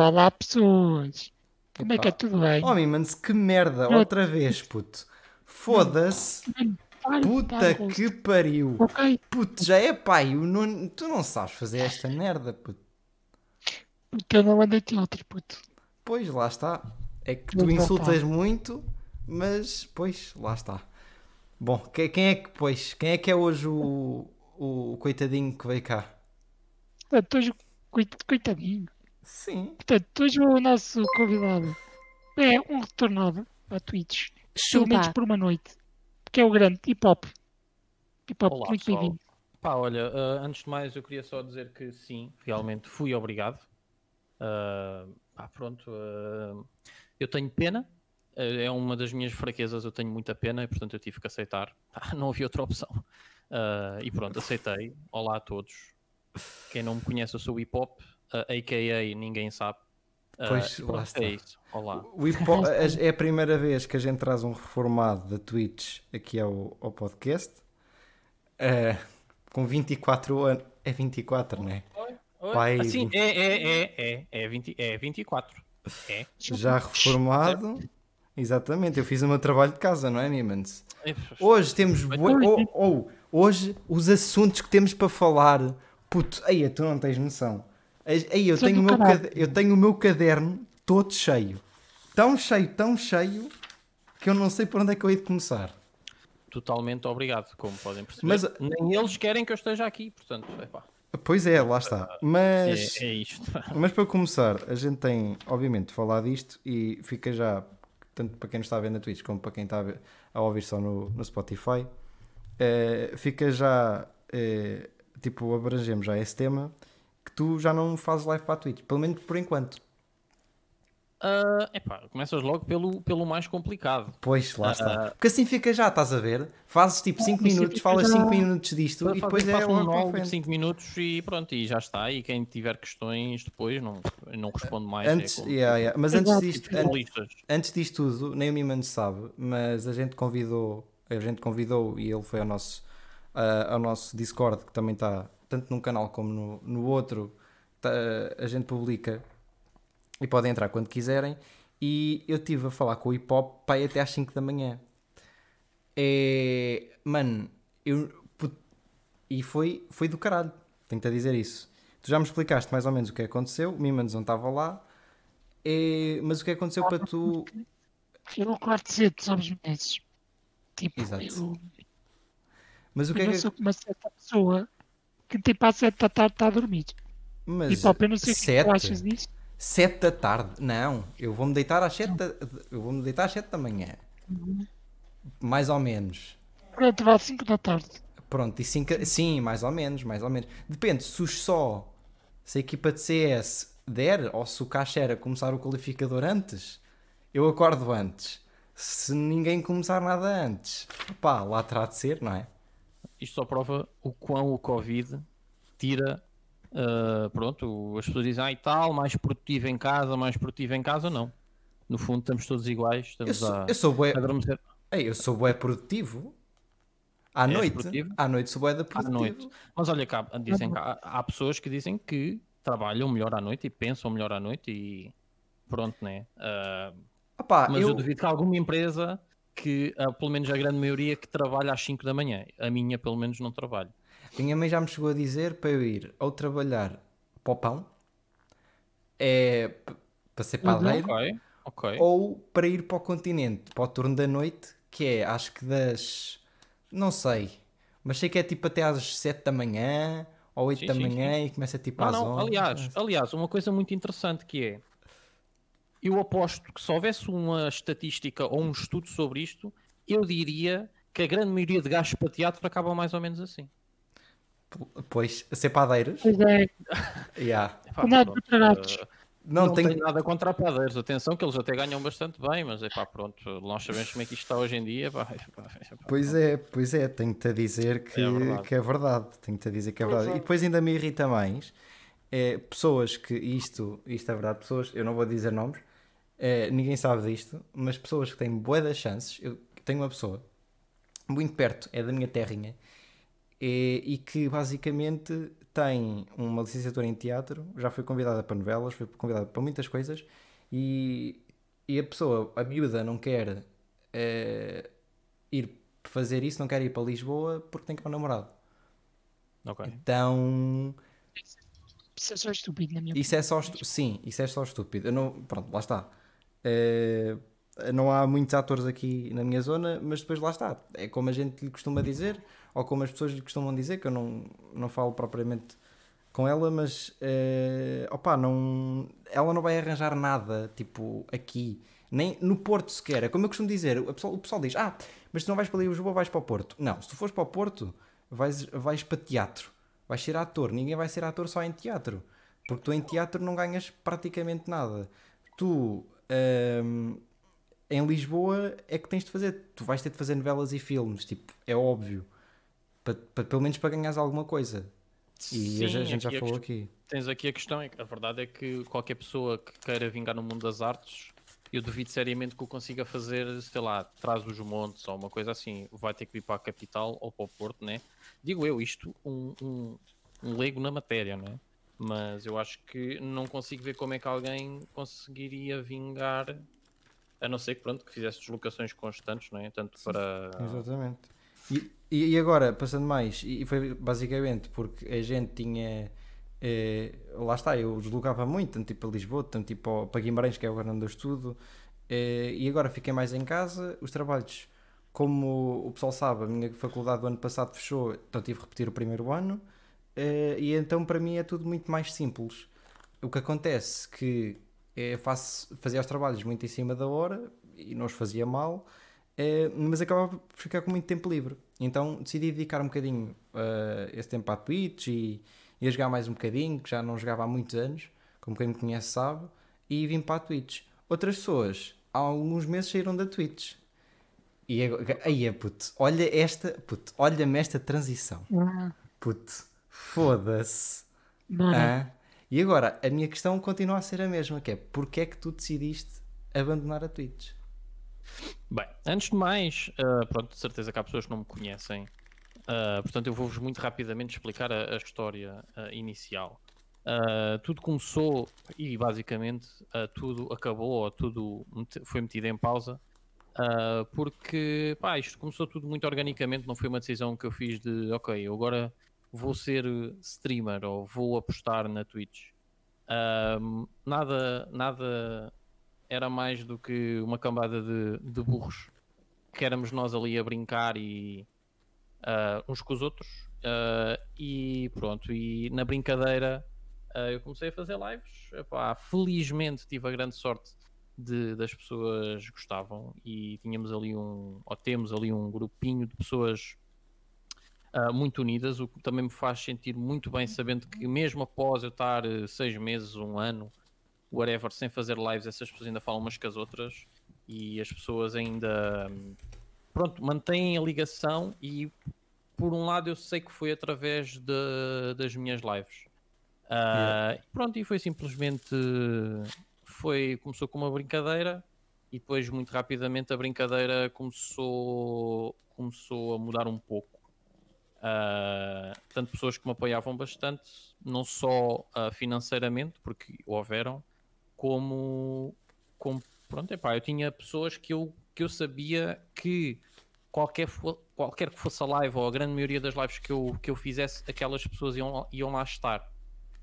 Olá, pessoas. Como é que é tudo bem? Oh, Mimans, que merda, outra vez, puto. Foda-se. Puta que pariu. Puto, já é pai. o Nuno- Tu não sabes fazer esta merda, puto. porque eu não andei de outro, puto. Pois, lá está. É que tu insultas muito, mas, pois, lá está. Bom, que- quem é que, pois, quem é que é hoje o, o coitadinho que veio cá? Portanto, hoje, coit- coitadinho. Sim. Portanto, hoje o nosso convidado é um retornado à Twitch. Pelo menos por uma noite. Que é o grande hip hop. Hip hop, Olá, muito bem-vindo. Pá, olha, ah, antes de mais eu queria só dizer que sim, realmente fui obrigado. Ah, pá, pronto, ah, eu tenho pena, é uma das minhas fraquezas, eu tenho muita pena e portanto eu tive que aceitar. Pá, não havia outra opção. E pronto, aceitei. Olá a todos. Quem não me conhece, eu sou o hip hop, ah, a.k.a. ninguém sabe. Ah, Pois, lá está. é isso. Olá. É a primeira vez que a gente traz um reformado da Twitch aqui ao, ao podcast. Eh, com 24 anos. É 24, não é? Pai, sim, vinte- é, é, é, é, é, 20, é 24. É. Já reformado. Exatamente, eu fiz o meu trabalho de casa, não é, Mimans? É, Hoje temos. ou- ou, hoje os assuntos que temos para falar. Puto, aí tu não tens noção. Aí eu é tenho, o do meu cade- eu tenho o meu caderno todo cheio. Tão cheio, tão cheio que eu não sei por onde é que eu hei de começar. totalmente obrigado, como podem perceber. Mas- Nem eles querem que eu esteja aqui, portanto, epá, Pois é, lá está. é, Mas, é isto. mas para começar, a gente tem, obviamente, de falar disto e fica já, tanto para quem nos está a ver na Twitch como para quem está a, ver- a ouvir só no, no Spotify, eh, fica já, eh, tipo, abrangemos já esse tema que tu já não fazes live para a Twitch, pelo menos por enquanto. Ah, epá, começas logo pelo, pelo mais complicado. Pois, lá está. Ah. Porque assim fica já, estás a ver? Fazes tipo 5 Isso minutos, falas já- 5 minutos disto e depois é um monólogo de frente. 5 minutos e pronto, e já está. E quem tiver questões depois não, não respondo mais. Antes, é como yeah, yeah. Mas antes disto, an- jornalistas. antes disto tudo, nem o Miman sabe, mas a gente convidou, a gente convidou e ele foi ao nosso, ah, ao nosso Discord, que também está tanto num canal como no, no outro, tá, a gente publica e podem entrar quando quiserem. E eu estive a falar com o hip hop pai até às 5 da manhã. É. Mano, eu. put- E foi, foi do caralho, tenho-te a dizer isso. Tu já me explicaste mais ou menos o que aconteceu, o Mimans não estava lá, é, mas o que aconteceu para tu. Eu quarto cedo, sabes, meses. Tipo, Exato. eu, Mas o que eu é que. sou como uma certa pessoa que tipo às sete da tarde está a dormir. Mas eu não sei o que tu achas sete, disso. sete da tarde? Não, eu vou-me deitar às sete da, eu vou-me deitar às sete da manhã. Mais ou menos. Pronto, vá às 5 da tarde. Pronto, e cinco, sim, mais ou menos, mais ou menos. Depende, se só, se a equipa de CS der, ou se o Caixera começar o qualificador antes, eu acordo antes. Se ninguém começar nada antes, pá, lá terá de ser, não é? Isto só prova o quão o Covid tira. ah, pronto, as pessoas dizem, ah, e tal, mais produtivo em casa, mais produtivo em casa, não. No fundo, estamos todos iguais, Eu estamos sou, a, eu sou bué, a ei, eu sou bué produtivo. À És noite, produtivo? à noite sou bué da à produtivo. noite. Mas olha, cá, dizem que há, há pessoas que dizem que trabalham melhor à noite e pensam melhor à noite e pronto, né? Ah, Opá, mas eu... eu, duvido que alguma empresa que, ah, pelo menos a grande maioria, que trabalha às 5 da manhã. A minha, pelo menos, não trabalho. minha mãe já me chegou a dizer para eu ir ou trabalhar para o pão, é para ser padeiro, Ok, ok. ou para ir para o continente, para o turno da noite, que é acho que das. Não sei, mas sei que é tipo até às 7 da manhã ou 8 Sim, da sim, manhã e começa tipo Não, às não, 11. aliás, aliás, uma coisa muito interessante que é, eu aposto que se houvesse uma estatística ou um estudo sobre isto, eu diria que a grande maioria de gajos para teatro acaba mais ou menos assim. Pois, a ser padeiros. Pois é, Yeah. Epá, pronto, eh, Não, Não, tenho. tenho nada contra padeiros, atenção que eles até ganham bastante bem, mas é pá, pronto, nós sabemos como é que isto está hoje em dia. Pá, epá, epá, Pois é, pois é, tenho-te a dizer que É verdade. que é verdade. Tenho-te a dizer que é verdade. E depois ainda me irrita mais é, pessoas que, isto, isto é verdade, pessoas, eu não vou dizer nomes, é, ninguém sabe disto, mas pessoas que têm bué das chances, eu tenho uma pessoa muito perto, é da minha terrinha, é, e que basicamente tem uma licenciatura em teatro, já foi convidada para novelas, foi convidada para muitas coisas e, e a pessoa, a miúda, não quer eh, ir fazer isso, não quer ir para Lisboa porque tem que ir um namorado. Ok. Então, Isso é só estúpido, na minha isso é só opinião. estu- sim, isso é só estúpido. Eu não, pronto, lá está. Eh, não há muitos atores aqui na minha zona, mas depois lá está. É como a gente lhe costuma dizer, ou como as pessoas lhe costumam dizer, que eu não, não falo propriamente com ela, mas eh, opa, não, ela não vai arranjar nada tipo aqui, nem no Porto sequer. É como eu costumo dizer, o pessoal, o pessoal diz: Ah, mas tu não vais para Lisboa, vais para o Porto. Não, se tu fores para o Porto, vais, vais para teatro, vais ser ator. Ninguém vai ser ator só em teatro, porque tu em teatro não ganhas praticamente nada. Tu. Ehm, em Lisboa é que tens de fazer. Tu vais ter de fazer novelas e filmes, tipo, é óbvio. Pa- pa- pelo menos para ganhares alguma coisa. E a Sim, gente já a falou aqui. Tens aqui a questão, é a verdade é que qualquer pessoa que queira vingar no mundo das artes, eu duvido seriamente que o consiga fazer, sei lá, traz os montes ou uma coisa assim. Vai ter que vir para a capital ou para o Porto, né? Digo eu, isto, um, um, um leigo na matéria, né? Mas eu acho que não consigo ver como é que alguém conseguiria vingar, a não ser que, pronto, que fizesse deslocações constantes, não é? Tanto para... Exatamente. E, e agora, passando mais, e foi basicamente porque a gente tinha. eh, lá está, eu deslocava muito, tanto tipo para Lisboa, tanto tipo para- para Guimarães, que é agora onde eu estudo, eh, e agora fiquei mais em casa. Os trabalhos, como o pessoal sabe, a minha faculdade do ano passado fechou, então tive que repetir o primeiro ano, eh, e então para mim é tudo muito mais simples. O que acontece que faço, fazia os trabalhos muito em cima da hora e não os fazia mal, eh, mas acabava por ficar com muito tempo livre. Então decidi dedicar um bocadinho eh, esse tempo à Twitch e, e a jogar mais um bocadinho, que já não jogava há muitos anos, como quem me conhece sabe, e vim para a Twitch. Outras pessoas, há alguns meses saíram da Twitch. E aí é puto, olha esta, puto, olha-me esta transição. Ah, Puto, foda-se. Hã? E agora, a minha questão continua a ser a mesma, que é, porque é que tu decidiste abandonar a Twitch? Bem, antes de mais, ah, pronto, de certeza que há pessoas que não me conhecem, ah, portanto eu vou-vos muito rapidamente explicar a, a história ah, inicial. Ah, tudo começou e basicamente ah, tudo acabou ou tudo foi metido em pausa ah, porque pá, isto começou tudo muito organicamente, não foi uma decisão que eu fiz de ok, eu agora vou ser streamer ou vou apostar na Twitch. Ahm, nada, nada era mais do que uma cambada de, de burros que éramos nós ali a brincar e ah, uns com os outros ah, e pronto, e na brincadeira ah, eu comecei a fazer lives Epá, felizmente tive a grande sorte de, das pessoas gostavam e tínhamos ali um ou temos ali um grupinho de pessoas ah, muito unidas, o que também me faz sentir muito bem sabendo que mesmo após eu estar eh, seis meses, um ano whatever, sem fazer lives, essas pessoas ainda falam umas com as outras e as pessoas ainda hum, pronto, mantêm a ligação e por um lado eu sei que foi através de- das minhas lives. Ah, Pronto, e foi simplesmente foi, começou com uma brincadeira e depois muito rapidamente a brincadeira começou, começou a mudar um pouco. Ah, tanto pessoas que me apoiavam bastante, não só ah, financeiramente, porque houveram, como, como pronto, epá, eu tinha pessoas que eu, que eu sabia que qualquer, qualquer que fosse a live ou a grande maioria das lives que eu, que eu fizesse, aquelas pessoas iam, iam lá estar.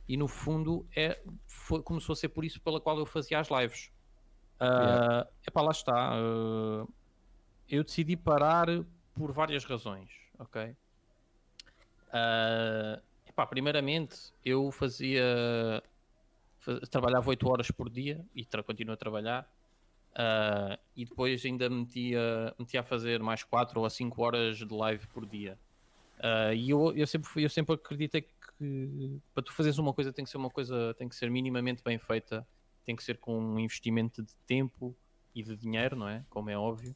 E no fundo é, foi, começou a ser por isso pela qual eu fazia as lives. Ah, epá, lá está. ah, eu decidi parar por várias razões, ok? Ah, epá, primeiramente, eu fazia. fa- trabalhava 8 horas por dia e tra continuo a trabalhar. ah, e depois ainda metia, metia a fazer mais 4 ou 5 horas de live por dia. Ah, e eu, eu, sempre, eu sempre acreditei que para tu fazeres uma coisa tem que ser uma coisa, tem que ser minimamente bem feita, tem que ser com um investimento de tempo e de dinheiro, não é? Como é óbvio.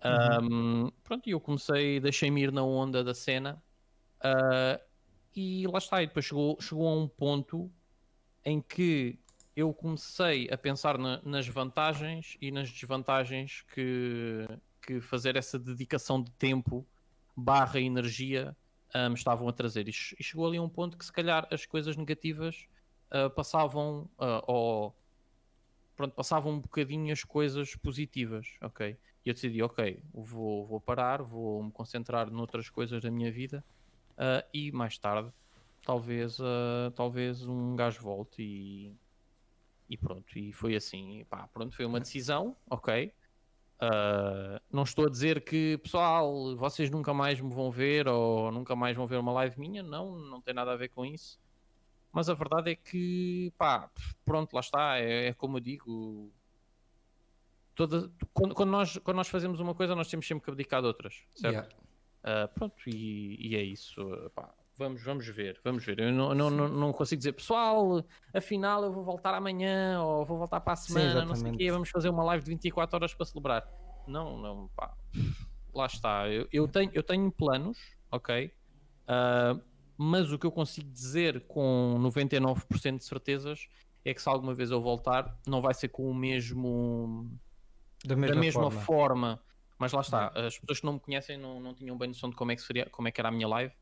Ahm, pronto, e eu comecei, deixei-me ir na onda da cena ah, e lá está. E depois chegou, chegou a um ponto em que eu comecei a pensar na- nas vantagens e nas desvantagens que, que fazer essa dedicação de tempo barra energia uh, me estavam a trazer. E, chegou ali a um ponto que se calhar as coisas negativas uh, passavam ou pronto, passavam um bocadinho as coisas positivas, ok? E eu decidi, ok, vou, vou parar, vou me concentrar noutras coisas da minha vida e mais tarde talvez, talvez um gajo volte e e pronto, e foi assim, pá, pronto, foi uma decisão, ok. Uh, não estou a dizer que, pessoal, vocês nunca mais me vão ver ou nunca mais vão ver uma live minha, não, não tem nada a ver com isso. Mas a verdade é que, pá, pronto, lá está, é, é como eu digo. Toda, quando, quando, nós, quando nós fazemos uma coisa, nós temos sempre que abdicar de outras, certo? Yeah. Uh, pronto, e, e, é isso, pá, Vamos, vamos ver, vamos ver. Eu não, não, não, não, consigo dizer, pessoal, afinal eu vou voltar amanhã ou vou voltar para a semana, Sim, não sei o quê, vamos fazer uma live de 24 horas para celebrar. Não, não, pá. Lá está. Eu, eu, tenho, eu tenho planos, ok? Uh, mas o que eu consigo dizer com 99% de certezas é que se alguma vez eu voltar, não vai ser com o mesmo. Da mesma, da mesma forma. forma. Mas lá está, as pessoas que não me conhecem não, não tinham bem noção de como é que, seria, como é que era a minha live.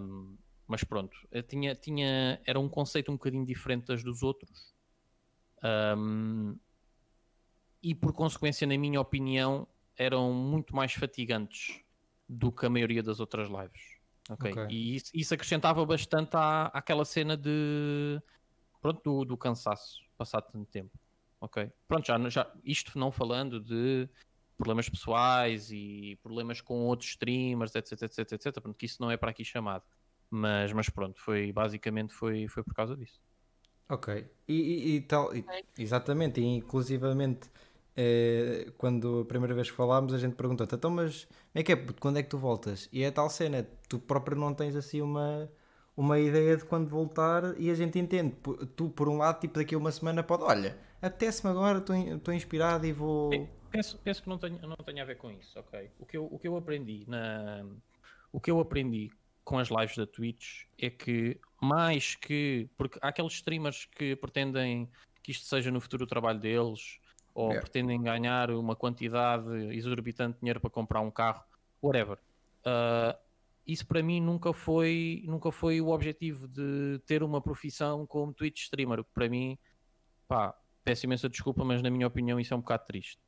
Um, mas pronto, tinha, tinha, era um conceito um bocadinho diferente das dos outros. Um, e por consequência, na minha opinião, eram muito mais fatigantes do que a maioria das outras lives. Okay? okay. E isso, isso, acrescentava bastante à, àquela cena de pronto, do, do cansaço passado tanto tempo. Ok? Pronto, já, já isto não falando de problemas pessoais e problemas com outros streamers, etc, etc, etc, pronto, que isso não é para aqui chamado. Mas, mas pronto, foi basicamente foi, foi por causa disso. Ok, e, e, e tal, e, exatamente, e inclusivamente eh, quando a primeira vez que falámos a gente perguntou-te, então mas é que é, quando é que tu voltas? E é tal cena, tu próprio não tens assim uma, uma ideia de quando voltar e a gente entende, tu por um lado, tipo daqui a uma semana pode, olha, apetece-me agora, estou inspirado e vou... Sim penso, penso que não tem, não tem a ver com isso, ok? O que eu, o que eu aprendi na. O que eu aprendi com as lives da Twitch é que mais que. Porque há aqueles streamers que pretendem que isto seja no futuro o trabalho deles, ou pretendem ganhar uma quantidade exorbitante de dinheiro para comprar um carro, whatever. Uh, isso para mim nunca foi, nunca foi o objetivo de ter uma profissão como Twitch streamer. Para mim, pá, peço imensa desculpa, mas na minha opinião isso é um bocado triste.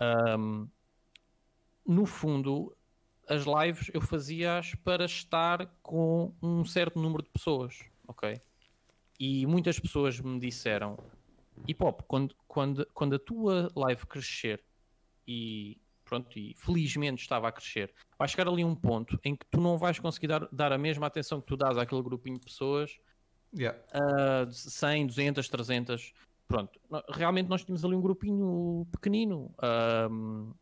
Um, no fundo, as lives eu fazia-as para estar com um certo número de pessoas, ok? E muitas pessoas me disseram: Hip Hop, quando, quando, quando a tua live crescer e pronto, e felizmente estava a crescer, vai chegar ali um ponto em que tu não vais conseguir dar, dar a mesma atenção que tu dás àquele grupinho de pessoas, yeah. uh, 100, 200, 300 pronto, realmente nós tínhamos ali um grupinho pequenino um,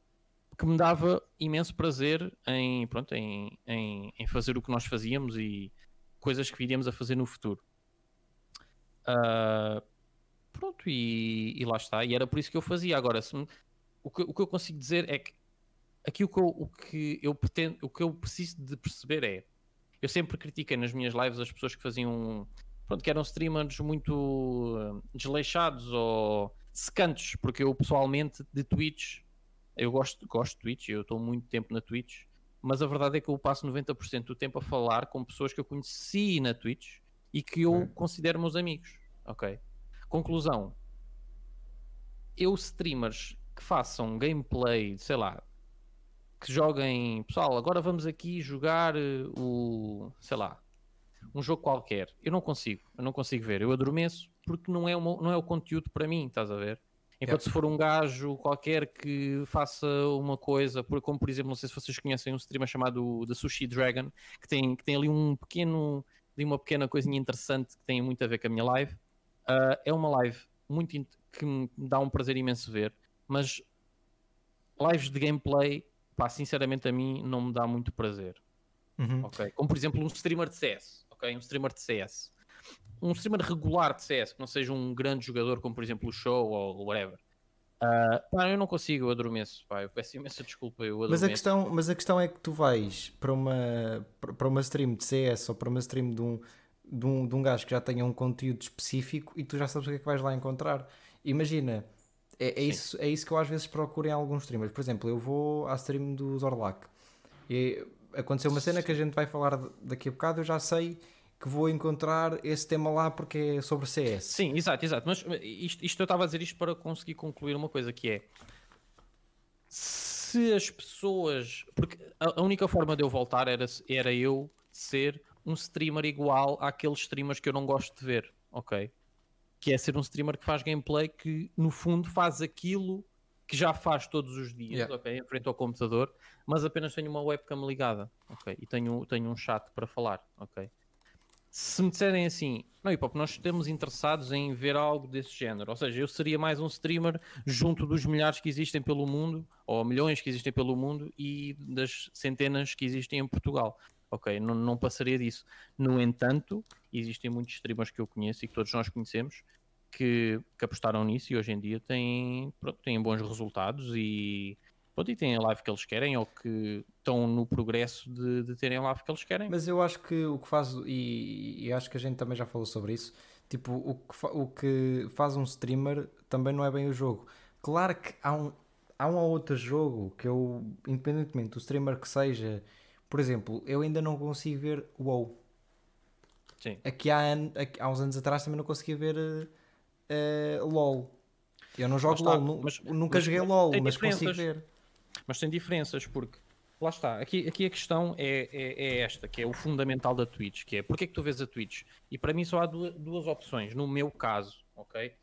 que me dava imenso prazer em, pronto, em, em, em, fazer o que nós fazíamos e coisas que viríamos a fazer no futuro. Uh, pronto, e, e, lá está. E era por isso que eu fazia. Agora, me, o, que, o que eu consigo dizer é que aqui o que eu, o que eu pretendo, o que eu preciso de perceber é eu sempre critiquei nas minhas lives as pessoas que faziam pronto, que eram streamers muito uh, desleixados ou secantes, porque eu pessoalmente de Twitch, eu gosto, gosto de Twitch, eu estou muito tempo na Twitch, mas a verdade é que eu passo 90% do tempo a falar com pessoas que eu conheci na Twitch e que eu okay. considero meus amigos, ok? Conclusão, eu streamers que façam gameplay, sei lá, que joguem, pessoal, agora vamos aqui jogar uh, o, sei lá, um jogo qualquer. Eu não consigo, eu não consigo ver. Eu adormeço porque não é, uma, não é o conteúdo para mim, estás a ver? Enquanto yeah. se for um gajo qualquer que faça uma coisa, como por exemplo, não sei se vocês conhecem um streamer chamado The Sushi Dragon, que tem, que tem ali um pequeno, ali uma pequena coisinha interessante que tem muito a ver com a minha live. Uh, é uma live muito que me dá um prazer imenso ver, mas lives de gameplay, pá, sinceramente a mim não me dá muito prazer. Uhum. Okay? Como por exemplo um streamer de CS ok? Um streamer de CS. Um streamer regular de CS, que não seja um grande jogador como, por exemplo, o Show ou whatever. Uh, pá, eu não consigo, eu adormeço. Pá, eu peço imensa desculpa. Eu mas, a questão, mas a questão é que tu vais para uma, para uma stream de CS ou para uma stream de um, de, um, de um gajo que já tenha um conteúdo específico e tu já sabes o que é que vais lá encontrar. Imagina, é, é isso, é isso que eu às vezes procuro em alguns streamers. Por exemplo, eu vou à stream do Zorlak e aconteceu uma cena que a gente vai falar daqui a bocado, eu já sei que vou encontrar esse tema lá porque é sobre CS. Sim, exato, exato. Mas isto, isto eu estava a dizer isto para conseguir concluir uma coisa que é se as pessoas. Porque a, a única forma de eu voltar era, era eu ser um streamer igual àqueles streamers que eu não gosto de ver, ok? Que é ser um streamer que faz gameplay que no fundo faz aquilo que já faz todos os dias, yeah. ok? Em frente ao computador, mas apenas tenho uma webcam ligada, ok? E tenho, tenho um chat para falar, ok? Se me disserem assim, não, hip hop, nós estamos interessados em ver algo desse género, ou seja, eu seria mais um streamer junto dos milhares que existem pelo mundo, ou milhões que existem pelo mundo e das centenas que existem em Portugal ok, não, não passaria disso. No entanto, existem muitos streamers que eu conheço e que todos nós conhecemos que, que apostaram nisso e hoje em dia têm, pronto, têm bons resultados e, pronto, e têm a live que eles querem ou que estão no progresso de, de terem a live que eles querem. Mas eu acho que o que faz, e, e acho que a gente também já falou sobre isso, tipo, o que, o que faz um streamer também não é bem o jogo. Claro que há um, há um ou outro jogo que eu, independentemente do streamer que seja por exemplo, eu ainda não consigo ver o WoW. Sim. Aqui há, aqui, há uns anos atrás também não conseguia ver uh, uh, LOL. Eu não jogo está, LOL, mas, nunca mas, joguei LOL, mas consigo ver. Mas tem diferenças, porque lá está, aqui, aqui a questão é, é, é, esta, que é o fundamental da Twitch, que é porque é que tu vês a Twitch? E para mim só há duas, duas opções, no meu caso, ok?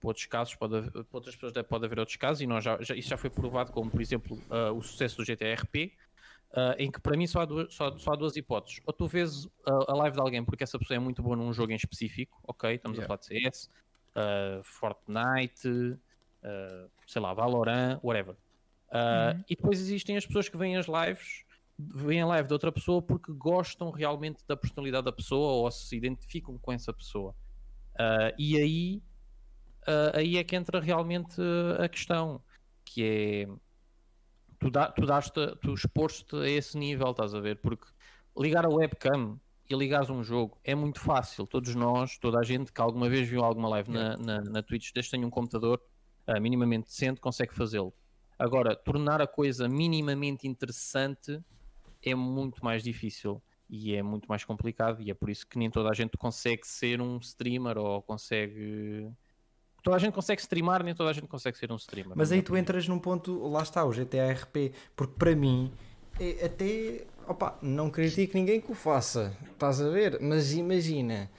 Para outros casos, pode, para outras pessoas pode haver outros casos, e nós já, já, isso já foi provado, como por exemplo uh, o sucesso do GTRP, Uh, em que para mim só há, duas, só, só há duas hipóteses. Ou tu vês a, a, live de alguém porque essa pessoa é muito boa num jogo em específico, ok? Estamos yeah. a falar de CS, uh, Fortnite, uh, sei lá, Valorant, whatever. Uhum. E depois existem as pessoas que veem as lives, veem a live de outra pessoa porque gostam realmente da personalidade da pessoa ou se identificam com essa pessoa. e aí, aí é que entra realmente a questão, que é tu, dá, tu, daste, tu a esse nível, estás a ver? Porque ligar a webcam e ligares um jogo é muito fácil. Todos nós, toda a gente que alguma vez viu alguma live na, na, na Twitch, desde que tenha um computador uh, minimamente decente, consegue fazê-lo. Agora, tornar a coisa minimamente interessante é muito mais difícil e é muito mais complicado, e é por isso que nem toda a gente consegue ser um streamer ou consegue toda a gente consegue streamar, nem toda a gente consegue ser um streamer. Mas aí tu entras num ponto, lá está, o GTA RP, porque para mim, é até, opa, não critico ninguém que o faça, estás a ver? Mas imagina,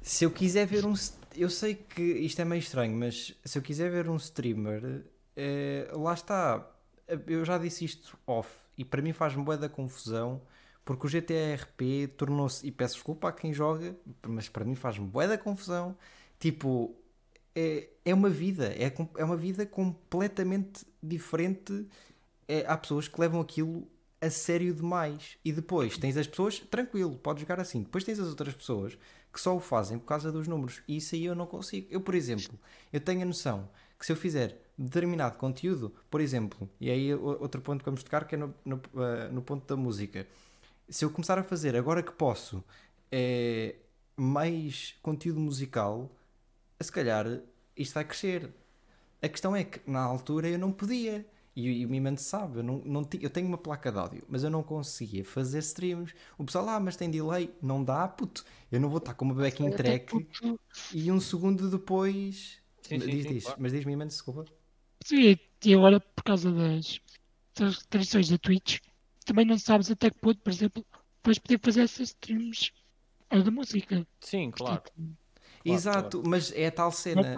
se eu quiser ver um, eu sei que isto é meio estranho, mas se eu quiser ver um streamer, é, lá está, eu já disse isto off, e para mim faz-me bué da confusão, porque o GTA RP tornou-se, e peço desculpa a quem joga, mas para mim faz-me bué da confusão, tipo, é, é uma vida, é, é uma vida completamente diferente. É, há pessoas que levam aquilo a sério demais. E depois tens as pessoas, tranquilo, podes jogar assim. Depois tens as outras pessoas que só o fazem por causa dos números. E isso aí eu não consigo. Eu, por exemplo, eu tenho a noção que se eu fizer determinado conteúdo, por exemplo, e aí outro ponto que vamos tocar que é no, no, uh, no ponto da música. Se eu começar a fazer agora que posso é, mais conteúdo musical, se calhar isto vai crescer. A questão é que na altura eu não podia. E, e o Mimante sabe, eu, não, não eu tenho uma placa de áudio, mas eu não conseguia fazer streams. O pessoal, ah, mas tem delay. Não dá, puto. Eu não vou estar com uma backing track e um segundo depois. Sim, sim, diz, sim, diz. Claro. Mas diz-me, Mimante, desculpa. Sim, e agora por causa das, das restrições da Twitch, também não sabes até que ponto, por exemplo, vais poder fazer essas streams da música. Sim, claro. Portanto, Claro, Exato, claro. mas é a tal cena.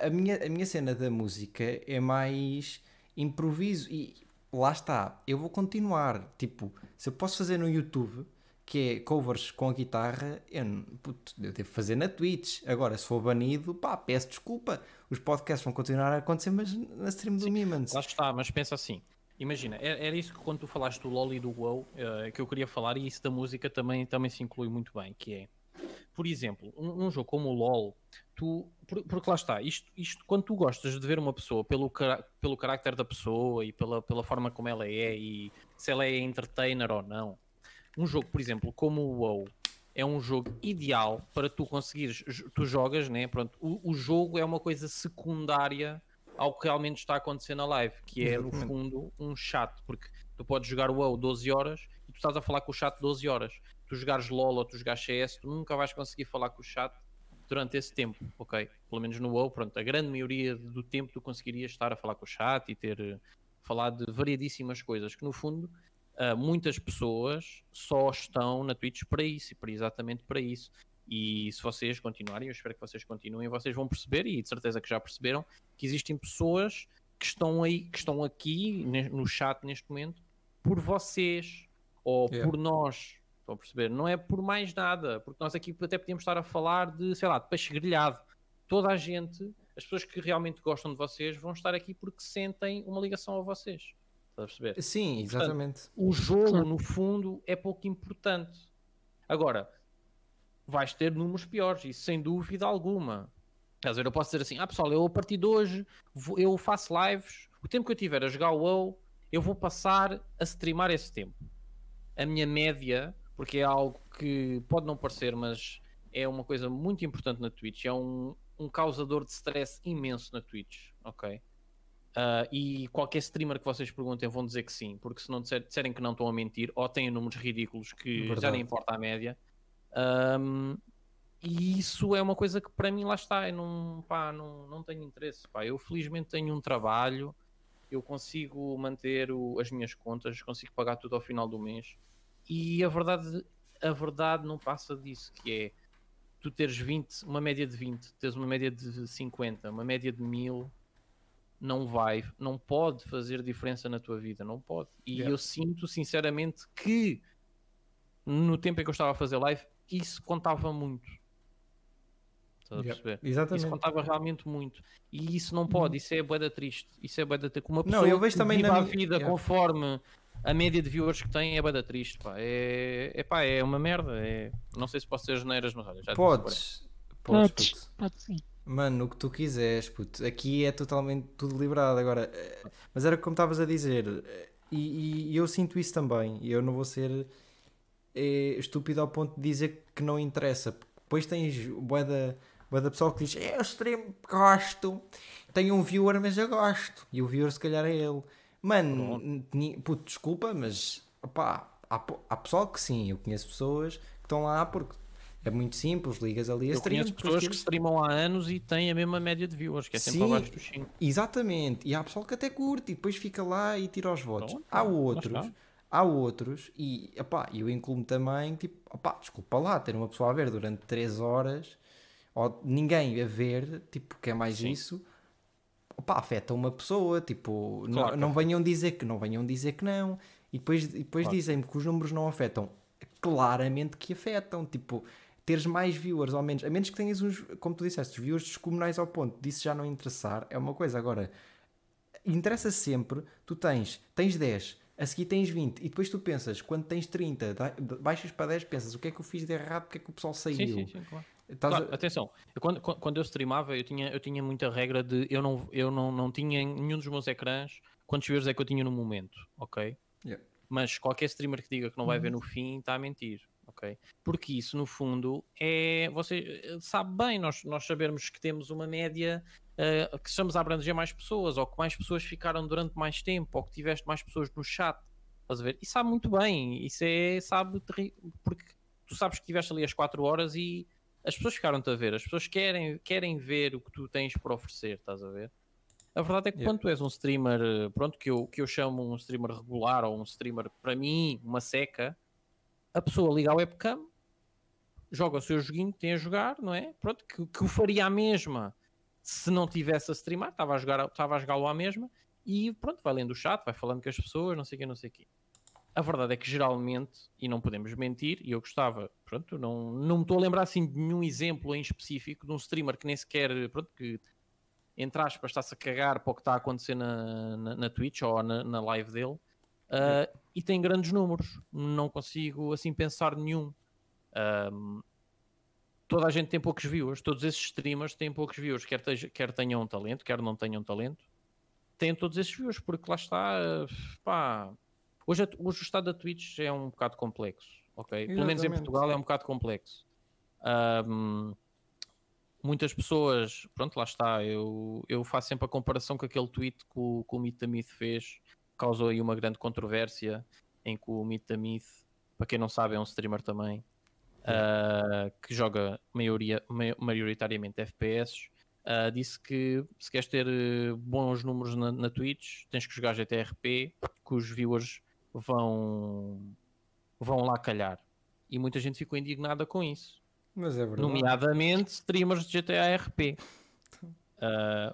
A minha, a minha cena da música é mais improviso e lá está. Eu vou continuar. Tipo, se eu posso fazer no YouTube, que é covers com a guitarra, eu, puto, eu devo fazer na Twitch. Agora, se for banido, pá, peço desculpa. Os podcasts vão continuar a acontecer, mas na stream do Mimans. Lá está, mas pensa assim. Imagina, era isso que quando tu falaste do LOL e do WoW uh, que eu queria falar, e isso da música também, também se inclui muito bem, que é por exemplo, um, um, jogo como o LoL, tu, porque lá está, isto, isto quando tu gostas de ver uma pessoa pelo, pelo carácter da pessoa e pela, pela forma como ela é e se ela é entertainer ou não, um jogo, por exemplo, como o WoW, é um jogo ideal para tu conseguires, tu jogas, né? Pronto, o, o jogo é uma coisa secundária ao que realmente está acontecendo na live, que é no fundo um chato, porque Tu podes jogar o WoW 12 horas e tu estás a falar com o chat 12 horas. Tu jogares LoL ou tu jogares CS, tu nunca vais conseguir falar com o chat durante esse tempo, ok? Pelo menos no WoW, pronto, a grande maioria do tempo tu conseguirias estar a falar com o chat e ter uh, falado de variedíssimas coisas que no fundo uh, muitas pessoas só estão na Twitch para isso e para exatamente para isso. E se vocês continuarem, eu espero que vocês continuem, vocês vão perceber, e de certeza que já perceberam, que existem pessoas que estão aí, que estão aqui no chat neste momento por vocês ou yeah. por nós. Estão a perceber? Não é por mais nada, porque nós aqui até podíamos estar a falar de, sei lá, de peixe grelhado. Toda a gente, as pessoas que realmente gostam de vocês, vão estar aqui porque sentem uma ligação a vocês. Estás a perceber? Sim, exatamente. Portanto, o jogo, no fundo, é pouco importante. Agora, vais ter números piores, isso sem dúvida alguma. Quer dizer, eu posso dizer assim, ah pessoal, eu a partir de hoje eu faço lives, o tempo que eu tiver a jogar o WoW, eu vou passar a streamar esse tempo. A minha média, porque é algo que pode não parecer, mas é uma coisa muito importante na Twitch, é um, um causador de stress imenso na Twitch, ok? Uh, e qualquer streamer que vocês perguntem vão dizer que sim, porque se não disserem que não estão a mentir, ou têm números ridículos que Verdade. já nem importa a média, um, e isso é uma coisa que para mim lá está, eu não, pá, não, não tenho interesse. Pá. Eu felizmente tenho um trabalho, eu consigo manter o, as minhas contas, consigo pagar tudo ao final do mês. E a verdade, a verdade não passa disso, que é tu teres 20, uma média de 20, teres uma média de 50, uma média de 1000, não vai, não pode fazer diferença na tua vida, não pode. E yeah. eu sinto sinceramente que no tempo em que eu estava a fazer live, isso contava muito. Estás a perceber? Exatamente. Isso contava realmente muito. E isso não pode, isso é boeda triste. Isso é boeda com uma pessoa não, eu vejo que também vive na a vida yeah. conforme a média de viewers que tem é boeda triste, pá. É, é pá, é uma merda. É... Não sei se posso ser geneiras, mas olha, já Podes, podes, podes, pode sim. Mano, o que tu quiseres, puto. Aqui é totalmente tudo liberado. Agora, eh, mas era como estavas a dizer, eh, e, e, eu sinto isso também. E eu não vou ser é, estúpido ao ponto de dizer que não interessa. Depois tens boeda da pessoa que diz, eu stream, gosto, tenho um viewer, mas eu gosto. E o viewer se calhar é ele. Mano, puto, desculpa, mas opá, há, há pessoal que sim, eu conheço pessoas que estão lá porque é muito simples, ligas ali a eu stream. Conheço pessoas que streamam há anos e têm a mesma média de viewers, que é sempre Sim, abaixo dos 5. Exatamente, e há pessoal que até curte e depois fica lá e tira os votos. Pronto, há outros, há outros, e opá, eu incluo também, tipo, opá, desculpa lá, ter uma pessoa a ver durante 3 horas ou ninguém a ver, tipo, que é mais Sim. isso, opa, afeta uma pessoa, tipo, claro, não, não venham dizer que não venham dizer que não, e depois, e depois claro. dizem-me que os números não afetam, claramente que afetam, tipo, teres mais viewers ou menos, a menos que tenhas uns, como tu disseste, viewers descomunais ao ponto disso já não interessar, é uma coisa, agora, interessa sempre, tu tens, tens 10, a seguir tens 20 e depois tu pensas, quando tens 30, baixas para 10, pensas o que é que eu fiz de errado, porque é que o pessoal saiu. Sim, sim, sim, claro. Atenção, eu, quando, quando eu streamava, eu tinha, eu tinha muita regra de eu não, eu não, não tinha nenhum dos meus ecrãs quantos viewers é que eu tinha no momento, ok? Yeah. Mas qualquer streamer que diga que não vai ver uhum. no fim está a mentir, ok? Porque isso, no fundo, é. Você eh, sabe bem, nós, nós sabermos que temos uma média uh, que estamos a abranger mais pessoas, ou que mais pessoas ficaram durante mais tempo, ou que tiveste mais pessoas no chat, estás a ver? E sabe muito bem, isso é, sabe, porque tu sabes que tiveste ali as 4 horas e as pessoas ficaram-te a ver, as pessoas querem, querem ver o que tu tens para oferecer, estás a ver? A verdade é que yeah. quando tu és um streamer, eh, pronto, que eu, que eu chamo um streamer regular ou um streamer, para mim, uma seca, a pessoa liga ao webcam, joga o seu joguinho tem a jogar, não é? Pronto, que, que o faria a mesma se não tivesse a streamar, estava a jogar, estava a jogá-lo à mesma, e pronto, vai lendo o chat, vai falando com as pessoas, não sei o que, não sei o que. A verdade é que geralmente, e não podemos mentir, e eu gostava, pronto, não, não me estou a lembrar assim de nenhum exemplo em específico de um streamer que nem sequer, pronto, que entre aspas está-se a cagar para o que está a acontecer na, na, na Twitch ou na, na live dele, uh, e tem grandes números. Não consigo assim pensar nenhum. Um, toda a gente tem poucos views, todos esses streamers têm poucos views, quer, teja, quer tenham talento, quer não tenham talento, têm todos esses views, porque lá está, pá, Hoje, hoje o estado da Twitch é um bocado complexo, ok? Exatamente. Pelo menos em Portugal é um bocado complexo. Um, muitas pessoas, pronto, lá está, eu, eu faço sempre a comparação com aquele tweet que o, que o Myth fez causou aí uma grande controvérsia em que o Meet the Myth, para quem não sabe, é um streamer também uh, que joga maioria, maioritariamente FPS. Uh, disse que se queres ter eh, bons números na, na Twitch, tens que jogar GTRP, que os viewers vão, vão lá calhar. E muita gente ficou indignada com isso. Mas é verdade. Nomeadamente streamers de GTA RP. Uh,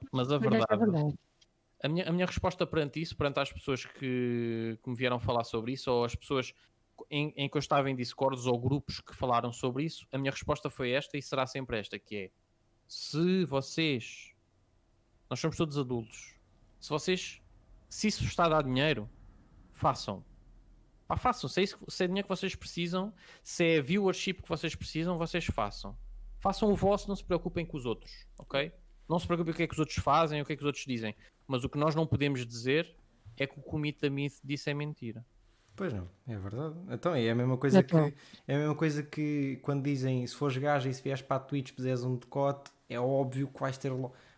mas a verdade, é verdade. A, minha, a minha resposta perante isso, perante as pessoas que, que me vieram falar sobre isso, ou as pessoas em, em, que eu estava em Discords ou grupos que falaram sobre isso, a minha resposta foi esta e será sempre esta, que é se vocês nós somos todos adultos, se vocês se isso está a dar dinheiro, façam. Pá, façam, se é, isso, se é dinheiro que vocês precisam, se é viewership que vocês precisam, vocês façam. Façam o vosso, não se preocupem com os outros, ok? Não se preocupem com o que é que os outros fazem, o que é que os outros dizem. Mas o que nós não podemos dizer é que o Comita Myth disse é mentira. Pois não, é verdade. Então é a mesma coisa é que é a mesma coisa que quando dizem se fores gajo e se vieres para a Twitch puseres um decote, é óbvio que vais ter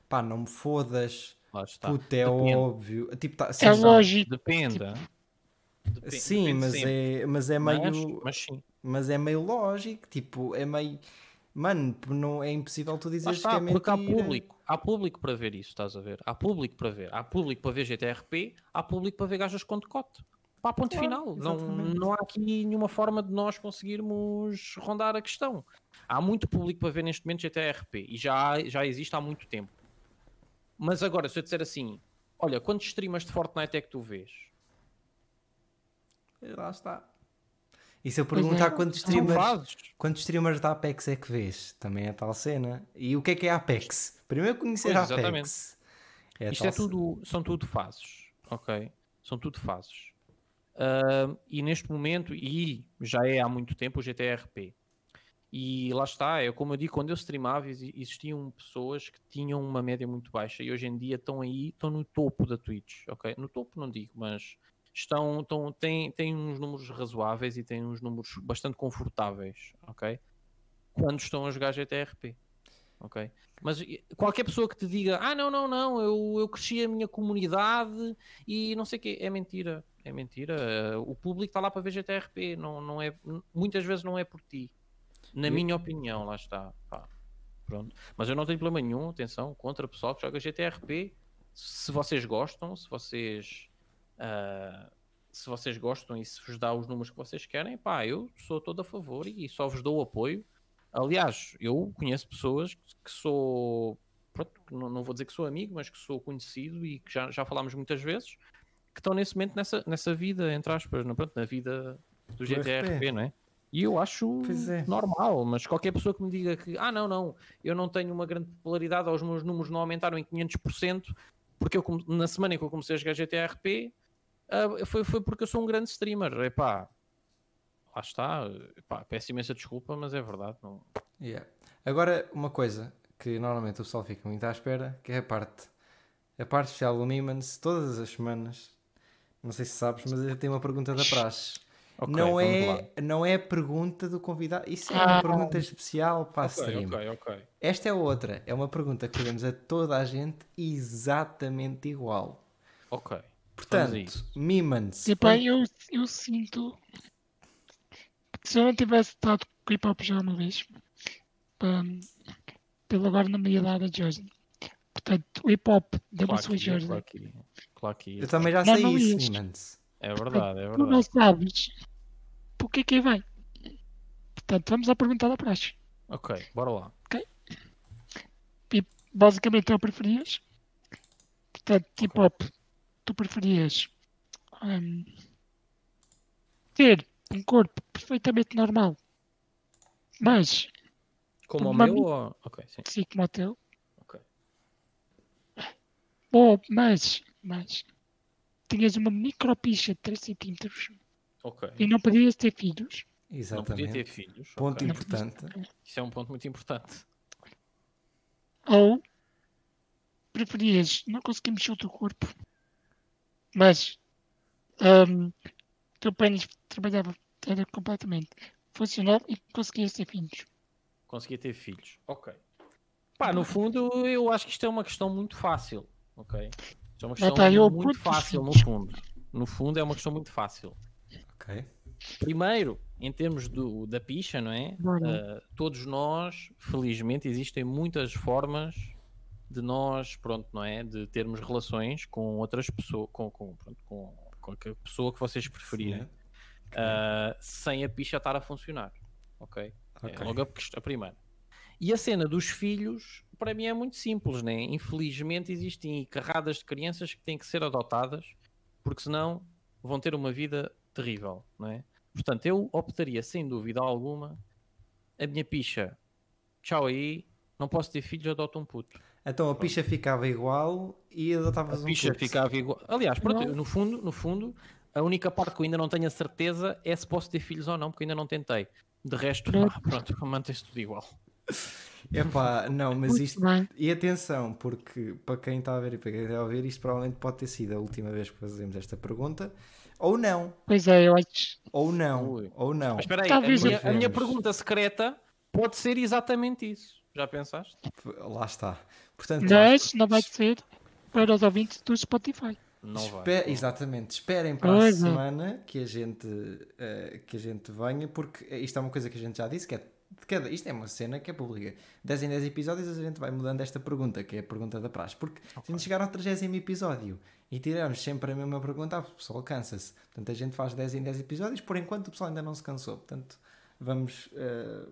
pá, não me fodas. Puta, é Depende. óbvio. Tipo, tá, é lógico. Depende. Depende. Sim, Depende mas, é, mas é meio. Mas, mas, sim. mas é meio lógico, tipo, é meio. Mano, não, é impossível tu dizeres que é mentira. Porque há público, há público para ver isso, estás a ver? Há público para ver. Há público para ver GTRP, há público para ver gajas com decote. Pá, ponto claro, final. Não, não há aqui nenhuma forma de nós conseguirmos rondar a questão. Há muito público para ver neste momento GTRP e já, já existe há muito tempo. Mas agora, se eu disser assim, olha, quantos streamers de Fortnite é que tu vês? Lá está. E se eu perguntar é, quantos streamers, quantos streamers da Apex é que vês? Também é tal cena. E o que é que é Apex? Primeiro conhecer pois, a Apex. É Isto é tudo, são tudo fases, ok? São tudo fases. Uh, e neste momento, e já é há muito tempo, o GTRP. E lá está, é como eu digo, quando eu streamava existiam pessoas que tinham uma média muito baixa e hoje em dia estão aí, estão no topo da Twitch, ok? No topo não digo, mas estão, estão têm, têm uns números razoáveis e têm uns números bastante confortáveis, ok? Quando estão a jogar GTRP, ok? Mas qualquer pessoa que te diga, ah, não, não, não, eu, eu cresci a minha comunidade e não sei o quê, é mentira, é mentira. O público está lá para ver GTRP, não, não é, muitas vezes não é por ti. Na minha opinião, lá está. Pá, pronto. Mas eu não tenho problema nenhum, atenção, contra o pessoal que joga GTRP. Se vocês gostam, se vocês Uh, se vocês gostam e se vos dá os números que vocês querem, pá, eu sou todo a favor e só vos dou apoio. Aliás, eu conheço pessoas que sou, pronto, não, não vou dizer que sou amigo, mas que sou conhecido e que já, já falámos muitas vezes, que estão nesse momento nessa, nessa vida, entre aspas, não, pronto, na vida do GTRP, não é? E eu acho é. normal, mas qualquer pessoa que me diga que, ah, não, não, eu não tenho uma grande popularidade, os meus números não aumentaram em 500%, porque eu, na semana em que eu comecei a jogar GTRP, Uh, foi, foi porque eu sou um grande streamer. Epá, lá está. Epá, peço imensa desculpa, mas é verdade. Não... Yeah. Agora, uma coisa que normalmente o pessoal fica muito à espera, que é a parte, a parte especial do Mimans, todas as semanas. Não sei se sabes, mas eu tenho uma pergunta da praxe. Okay, não, é, não é pergunta do convidado, isso é uma ah. pergunta especial para a okay, stream. Okay, Esta é outra, é uma pergunta que fazemos a toda a gente exatamente igual. Ok. Portanto, Mimans. eu, eu sinto se eu não tivesse estado com hip hop já uma vez, um, pelo agora na minha idade de hoje. Portanto, o hip hop deu uma sua Jersey. Claro que, claro que eu também já sei não, isso. É verdade, é verdade. Tu não sabes por que que vem. Portanto, vamos à pergunta da praxe. Ok, bora lá. Ok. E basicamente eu preferias. Portanto, hip hop tu preferias um, ter um corpo perfeitamente normal, mas como o meu ou... ok, sim. sim, como o teu. Ok. Ou, mas, mas tinhas uma micropicha de 3 centímetros ok e não podias ter filhos. Exatamente. Não podia ter filhos. Ponto okay. importante. Isso é um ponto muito importante. Ou preferias não conseguir mexer o teu corpo mas um, o teu pênis trabalhava, era completamente funcional e conseguia ter filhos. Conseguia ter filhos, ok. Pá, no fundo, eu acho que isto é uma questão muito fácil, ok? Isto é uma questão tá, muito fácil, no fundo. no fundo, é uma questão muito fácil. Ok. Primeiro, em termos do, da picha, não é? Uh, todos nós, felizmente, existem muitas formas de nós, pronto, não é? De termos relações com outras pessoas, com, com, pronto, com, a pessoa que vocês preferirem, uh, sem a picha estar a funcionar, ok? Ok. É logo a, a primeira. E a cena dos filhos, para mim é muito simples, né? Infelizmente existem carradas de crianças que têm que ser adotadas, porque senão vão ter uma vida terrível, não é? Portanto, eu optaria sem dúvida alguma a minha picha. Tchau aí, não posso ter filhos, adoto um puto. Então a picha ficava igual e adotavas A um picha ficava igual. Aliás, pronto, no fundo, no fundo, a única parte que eu ainda não tenho a certeza é se posso ter filhos ou não, porque ainda não tentei. De resto, Pronto. pá, pronto, mantém-se tudo igual. Epá, não, mas isto. E atenção, porque para quem está a ver e para quem está a ouvir, isto provavelmente pode ter sido a última vez que fazemos esta pergunta, ou não, Pois é, eu acho. ou não, Ui. ou não. Mas espera aí, a minha, a minha pergunta secreta pode ser exatamente isso. Já pensaste? Lá está. Portanto, Mas não vai ser para os ouvintes do Spotify. Não Espe- vai. Exatamente, esperem para a Pois é. semana que a gente eh, que a gente venha, porque isto é uma coisa que a gente já disse, que é de cada, isto é uma cena que é pública. 10 em 10 episódios a gente vai mudando esta pergunta, que é a pergunta da praxe. Porque se a gente chegar ao 30 episódio e tirarmos sempre a mesma pergunta, o pessoal cansa-se. Portanto, a gente faz 10 em 10 episódios, por enquanto o pessoal ainda não se cansou. Portanto, vamos, eh,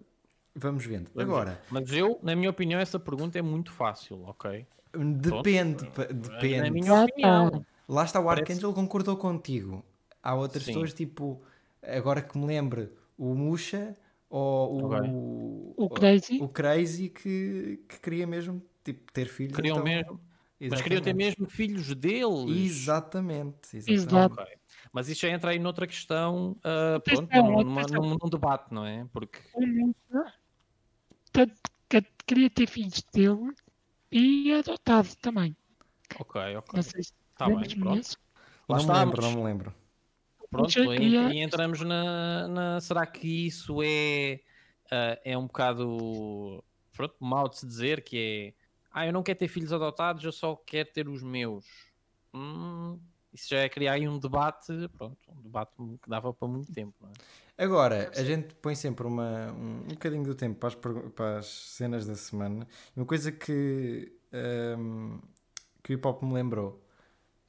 vamos vendo. Vamos Agora, Mas eu, na minha opinião, essa pergunta é muito fácil, ok? depende, pa- Na depende. minha opinião. Lá está, o Parece- Arcangel concordou contigo. Há outras Sim. pessoas, tipo, agora que me lembre, o Musha ou o, Ok. O Crazy. o Crazy que, que queria mesmo tipo, ter filhos. Queriam então- mesmo. Mas queriam ter Exatamente. mesmo filhos deles. Exatamente. exatamente. Exato. Ok. Mas isso já entra aí noutra questão, Atenção, pronto, num, numa- num, num debate, não é? Porque O Musa tanto que queria ter filhos dele e adotado também. Ok, ok. Não sei se Está bem, pronto. Lá Não me lembro, não me lembro. Pronto, e, queria- e entramos na, na- Será que isso é, ah, é um bocado pronto, mal de se dizer que é ah, eu não quero ter filhos adotados, eu só quero ter os meus. Hum, isso já é criar aí um debate, pronto, um debate que dava para muito tempo, não é? Agora, a gente põe sempre uma, um, um bocadinho do tempo para as, para as cenas da semana. Uma coisa que, ahm, que o Hip Hop me lembrou,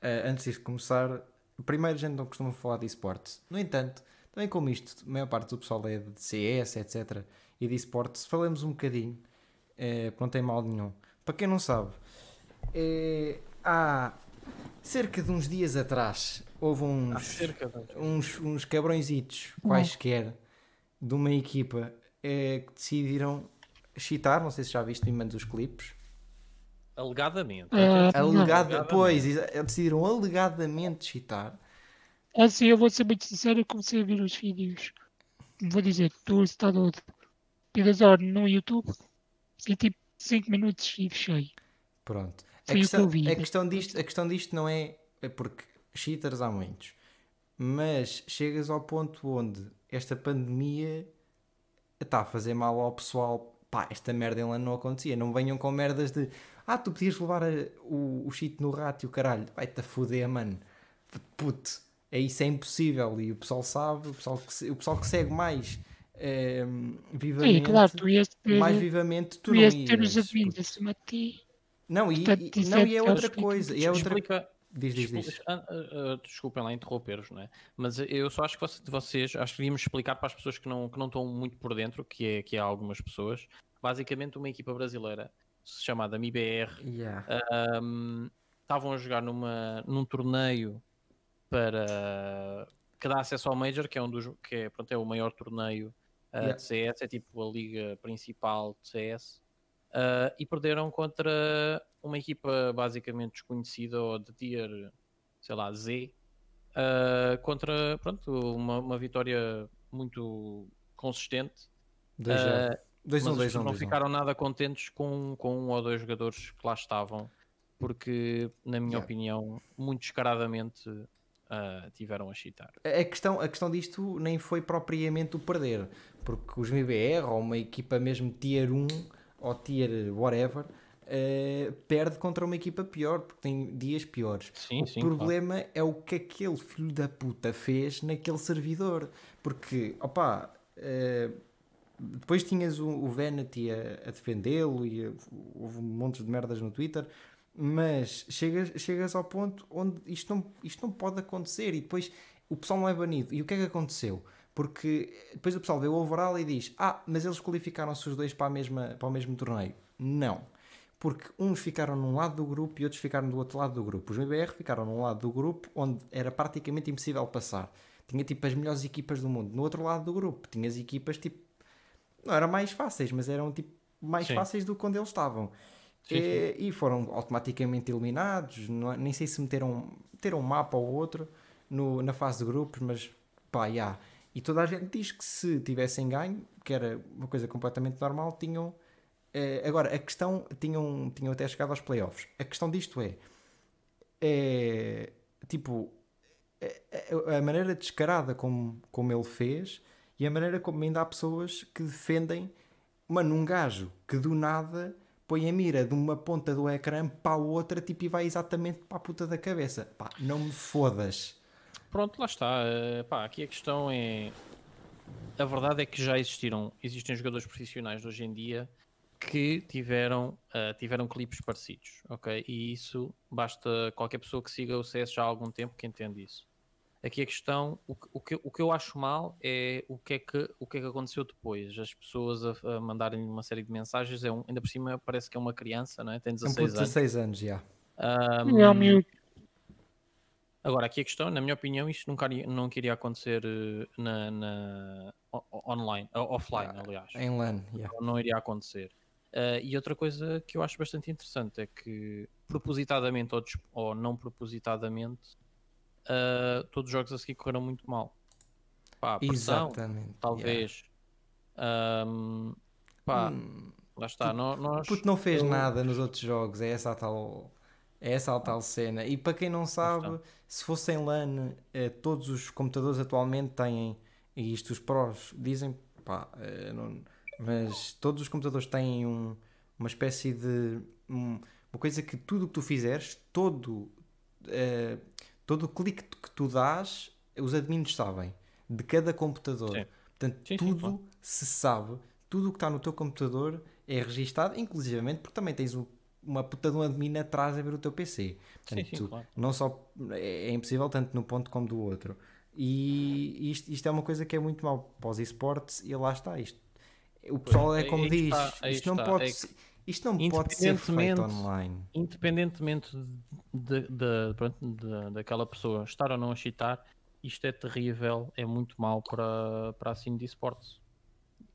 ah, antes de começar, primeiro a gente não costuma falar de esportes. No entanto, também como isto, a maior parte do pessoal é de CS, etc. e de esportes, falamos um bocadinho, porque não tem mal nenhum. Para quem não sabe, eh, há cerca de uns dias atrás, houve uns cerca uns, uns cabrõezitos quaisquer de uma equipa eh, que decidiram chitar, não sei se já viste, me os clipes. Alegadamente. Ah, Alegada, Alegadamente. pois, decidiram alegadamente chitar. Assim, eu vou ser muito sincero, eu comecei a ver os vídeos, vou dizer, do estado de Pidazor no YouTube e tipo 5 minutos e fechei. Pronto. A Foi o que questão, eu vi. a, questão disto, a questão disto não é, é porque cheaters há muitos, mas chegas ao ponto onde esta pandemia está a fazer mal ao pessoal. Pá, esta merda em lá não acontecia. Não venham com merdas de ah, tu podias levar a- o, o cheat no rato e o caralho. Vai-te a foder, mano. Puto, é isso é impossível. E o pessoal sabe, o pessoal que, o pessoal que segue mais eh, vivamente, Sim, claro, tu ias ter, mais vivamente, tu tu não ias ter os ias. acima de ti. Não, e, Portanto, e- não, é e é outra coisa. É outra... Explica, Diz, diz, diz. Ah, ah, ah, desculpem lá interromper-vos, não é? Mas eu só acho que vocês, acho que devíamos explicar para as pessoas que não, que não estão muito por dentro, que é, que há algumas pessoas, basicamente uma equipa brasileira chamada MIBR Yeah. um, estavam a jogar numa, num torneio para que dá acesso ao Major, que é um dos que é, pronto, é o maior torneio uh, Yeah. de CS, é tipo a liga principal de CS, uh, e perderam contra uma equipa basicamente desconhecida ou de tier, sei lá, Z, uh, contra pronto, uma, uma vitória muito consistente. 2 Uh, 0 2 mas 1 as 2 pessoas 1 não 2 1 ficaram nada contentes com, com um ou dois jogadores que lá estavam, porque, na minha Yeah. opinião, muito descaradamente ah, tiveram a chitar. A questão, a questão disto nem foi propriamente o perder, porque os MBR ou uma equipa mesmo tier 1 ou tier whatever eh, perde contra uma equipa pior, porque tem dias piores. Sim, o sim, problema é o que aquele filho da puta fez naquele servidor. Porque, opá, eh, depois tinhas o, o Vanity a, a defendê-lo e a- houve montes de merdas no Twitter. Mas chegas, chegas ao ponto onde isto não, isto não pode acontecer e depois o pessoal não é banido. E o que é que aconteceu? Porque depois o pessoal vê o overall e diz: Ah, mas eles qualificaram-se os dois para, a mesma, para o mesmo torneio. Não. Porque uns ficaram num lado do grupo e outros ficaram do outro lado do grupo. Os BBR ficaram num lado do grupo onde era praticamente impossível passar. Tinha tipo as melhores equipas do mundo. No outro lado do grupo tinhas equipas tipo. Não eram mais fáceis, mas eram tipo mais Sim. fáceis do que onde eles estavam. Sim, E, e foram automaticamente eliminados. não é- nem sei se meteram, meteram um mapa ou outro no, na fase de grupos, mas pá, já. E toda a gente diz que se tivessem ganho, que era uma coisa completamente normal, tinham. Eh, agora, a questão. Tinham, tinham até chegado aos playoffs. A questão disto é. É. Tipo. a- maneira descarada como, como ele fez e a maneira como ainda há pessoas que defendem. Mano, um gajo que do nada põe a mira de uma ponta do ecrã para a outra tipo, e vai exatamente para a puta da cabeça. Pá, não me fodas. Pronto, lá está. Eh, pá, aqui a questão é. A verdade é que já existiram, existem jogadores profissionais hoje em dia que tiveram, eh, tiveram clipes parecidos, ok? E isso basta qualquer pessoa que siga o CS já há algum tempo que entende isso. Aqui a questão, o que, o que, o que eu acho mal é o que é que, o que, é que aconteceu depois. As pessoas a, a mandarem uma série de mensagens, é um, ainda por cima parece que é uma criança, não é? tem É um 16 puto de anos. 16 anos, já. Miúdo. Agora, aqui a questão, na minha opinião, isto nunca iria, nunca iria acontecer na, na- online, offline, aliás. Em LAN, já. Não iria acontecer. Eh, e outra coisa que eu acho bastante interessante é que, propositadamente ou, ou não propositadamente, eh, todos os jogos a seguir correram muito mal. Pá, pressão, Exatamente. talvez. Ahm, pá, Hum, lá está. O Nós, puto não fez eu- nada nos outros jogos, é essa a tal, é essa a tal cena. E para quem não sabe, se fosse em LAN, eh, todos os computadores atualmente têm, e isto os prós dizem, pá, eh, não- mas todos os computadores têm um- uma espécie de um- uma coisa que tudo o que tu fizeres, todo, eh, todo o clique que tu dás, os admins sabem, de cada computador. Sim. Portanto, Sim, sim, tudo claro. se sabe, tudo o que está no teu computador é registado, inclusivamente porque também tens um- uma puta de um admin atrás a ver o teu PC. Sim, Portanto, sim, claro. não só é, é impossível tanto no ponto como do outro. E isto, isto é uma coisa que é muito mau para os esportes e lá está isto. O pessoal é como diz, está, isto não está. pode É que ser, isto não pode ser feito online. independentemente de, de- de- daquela pessoa estar ou não a chitar, isto é terrível, é muito mau para, para a cena de esportes.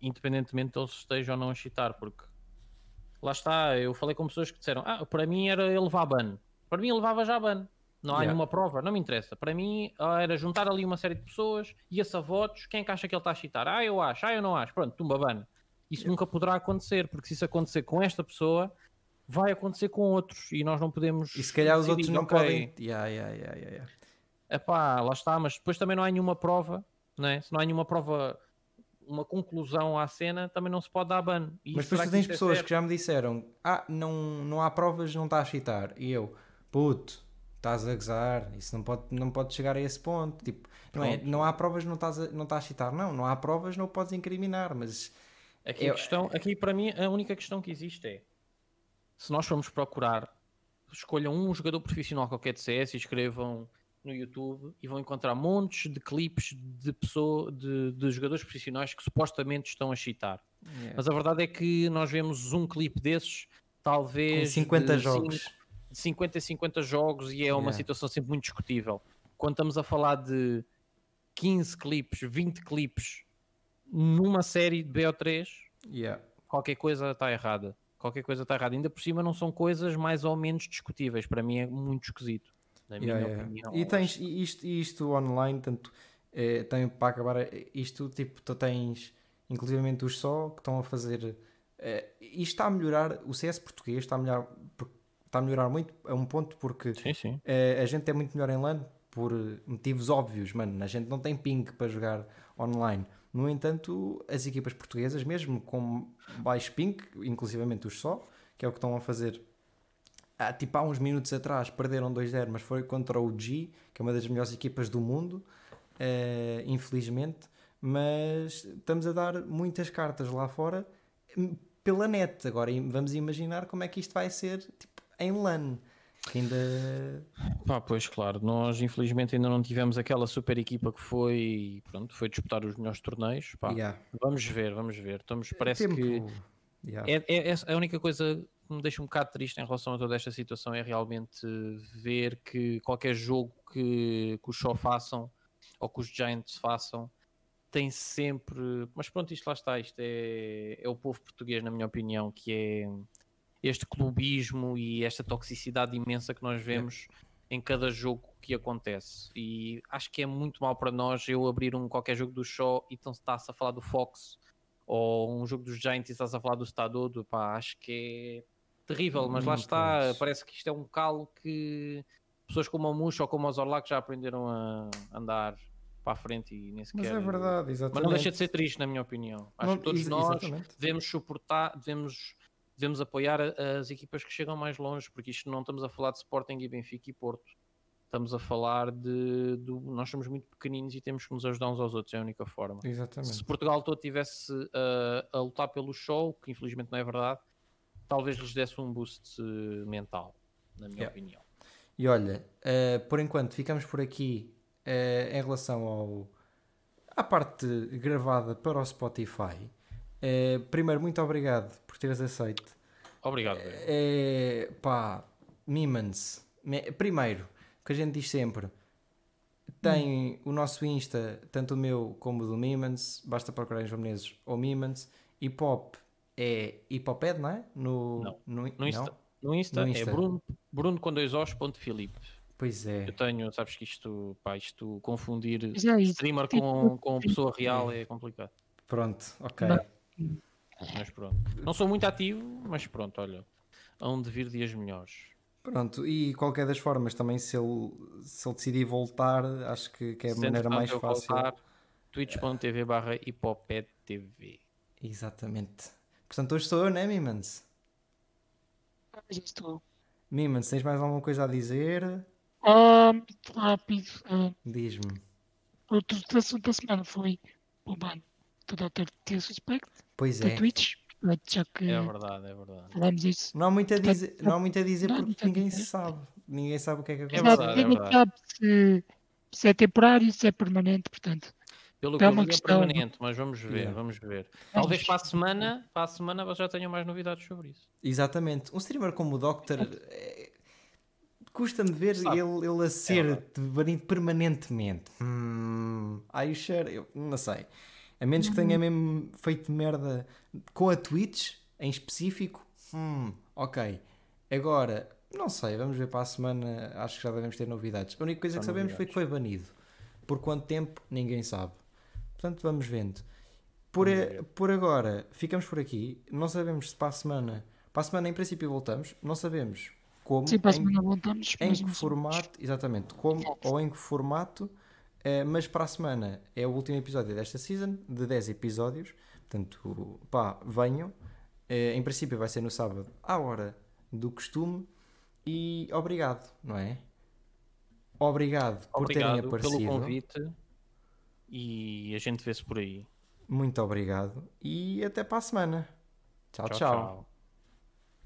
Independentemente deles estejam ou não a chitar, porque lá está, eu falei com pessoas que disseram: Ah, para mim era ele levar ban. Para mim ele levava já ban. Não há Yeah. nenhuma prova, não me interessa. Para mim ah, era juntar ali uma série de pessoas, ia-se a votos, quem é que acha que ele está a chitar? Ah, eu acho, ah, eu não acho. Pronto, tumba ban. Isso nunca poderá acontecer, porque se isso acontecer com esta pessoa, vai acontecer com outros e nós não podemos. E se calhar os outros não ok, podem. Yeah, yeah, yeah, yeah. Epá, lá está, mas depois também não há nenhuma prova, né? se não há nenhuma prova, uma conclusão à cena, também não se pode dar ban. E Mas depois tu tens é pessoas certo? que já me disseram: Ah, não, não há provas, não está a chitar. E eu, puto, estás a gozar, isso não pode, não pode chegar a esse ponto. Tipo, não, é, não há provas, não estás, a, não estás a chitar. Não, não há provas, não podes incriminar. Mas Aqui, Eu- a questão, aqui para mim a única questão que existe é se nós formos procurar, escolham um jogador profissional qualquer de CS e escrevam no YouTube e vão encontrar montes de clipes de, pessoa, de, de jogadores profissionais que supostamente estão a chitar. Mas a verdade é que nós vemos um clipe desses, talvez Com 50 de jogos. de 50 a 50 jogos, e é uma Yeah. situação sempre muito discutível. Quando estamos a falar de 15 clipes, 20 clipes numa série de BO3, yeah. qualquer coisa está errada. Qualquer coisa está errada. Ainda por cima não são coisas mais ou menos discutíveis. Para mim é muito esquisito. Na minha Yeah, yeah. opinião. E tens isto, isto online, tanto eh, também para acabar eh, isto, tipo, tu tens inclusivamente os só que estão a fazer. eh, isto está a melhorar, o CS português está a melhorar, está a melhorar muito a um ponto porque Sim, sim. eh, a gente é muito melhor em LAN por motivos óbvios, mano. A gente não tem ping para jogar online. No entanto, as equipas portuguesas, mesmo com baixo ping, inclusivamente os só, que é o que estão a fazer. Ah, tipo, há uns minutos atrás perderam 2-0, mas foi contra o G, que é uma das melhores equipas do mundo, eh, infelizmente. Mas estamos a dar muitas cartas lá fora hum, pela net. Agora vamos imaginar como é que isto vai ser tipo, em LAN. Que ainda. Pá, pois claro, nós infelizmente ainda não tivemos aquela super equipa que foi, pronto, foi disputar os melhores torneios. Pá, Yeah. Vamos ver, vamos ver. Estamos, parece Tempo- que Yeah. é, é- é a única coisa que me deixa um bocado triste em relação a toda esta situação é realmente ver que qualquer jogo que, que os Shaw façam ou que os Giants façam tem sempre. Mas pronto, isto lá está. Isto é, é o povo português, na minha opinião, que é este clubismo e esta toxicidade imensa que nós vemos em cada jogo que acontece. E acho que é muito mal para nós eu abrir um qualquer jogo do Shaw e então está-se a falar do Fox ou um jogo dos Giants e estás a falar do Stadodo. Pá, acho que é terrível, mas lá está. Parece que isto é um calo que pessoas como o Muxa ou como o Zorlac já aprenderam a andar para a frente e nem sequer. Mas é verdade, exatamente. Mas não deixa de ser triste, na minha opinião. Acho Não- que todos nós exatamente. devemos suportar, devemos, devemos apoiar as equipas que chegam mais longe, porque isto não estamos a falar de Sporting e Benfica e Porto. Estamos a falar de, do- Nós somos muito pequeninos e temos que nos ajudar uns aos outros, é a única forma. Exatamente. Se Portugal todo tivesse uh, a lutar pelo show, que infelizmente não é verdade, talvez lhes desse um boost uh, mental, na minha Yeah. opinião. E olha, eh, por enquanto ficamos por aqui eh, em relação ao, à parte gravada para o Spotify. Eh, primeiro, muito obrigado por teres aceito. Obrigado. É, pá, Mimans. Me- Primeiro, o que a gente diz sempre, tem o nosso Insta, tanto o meu como o do Mimans, basta procurar em japoneses ou Mimans. Hip Hop é Hipoped, não é? No, Não. no, No Insta, não? no Insta, No Insta. é Bruno, Bruno com dois Os, ponto Filipe. Pois é. Eu tenho, sabes que isto, pá, isto confundir é streamer com, com pessoa real é complicado. Pronto, ok. Não. Mas pronto. Não sou muito ativo, mas pronto, olha. Hão de vir dias melhores. Pronto, e qualquer das formas também se ele, se ele decidir voltar, acho que, que é a Se maneira mais fácil. twitch.tv barra hipopedtv. Exatamente. Portanto, hoje sou eu, né, Mimans? Já estou. Mimans, tens mais alguma coisa a dizer? Ah, muito rápido. ah, Diz-me. outro assunto da semana foi o do Dr. Disrespect Pois da é. Twitch. Já que É verdade, é verdade. falámos isso. Não há muito a dizer, não há muito a dizer porque ninguém dizer. sabe. Ninguém sabe o que é que É acontece. Exato, verdade, é ninguém sabe se, se é temporário, se é permanente, portanto. Pelo que É eu uma é questão- permanente, mas vamos ver, Yeah. vamos ver. Talvez para a semana, para a semana vocês já tenham mais novidades sobre isso. Exatamente. Um streamer como o Doctor é, custa-me ver Sabe. ele, ele a ser verdade. banido permanentemente. Hum, I share, eu não sei. A menos que tenha mesmo feito merda com a Twitch em específico. Hum, ok. Agora, não sei, vamos ver para a semana. Acho que já devemos ter novidades. A única coisa Só que sabemos foi que foi banido. Por quanto tempo, ninguém sabe. Portanto, vamos vendo. Por, a- por agora, ficamos por aqui. Não sabemos se para a semana. Para a semana, em princípio, voltamos. Não sabemos como. Sim, para a em- semana voltamos. em que formato, exatamente, como ou em que formato, eh, mas para a semana é o último episódio desta season, de 10 episódios, portanto, pá, venham. Eh, em princípio vai ser no sábado, à hora do costume, e obrigado, não é? Obrigado por terem Obrigado aparecido. pelo convite e a gente vê-se por aí. Muito obrigado e até para a semana. tchau. tchau. tchau. tchau.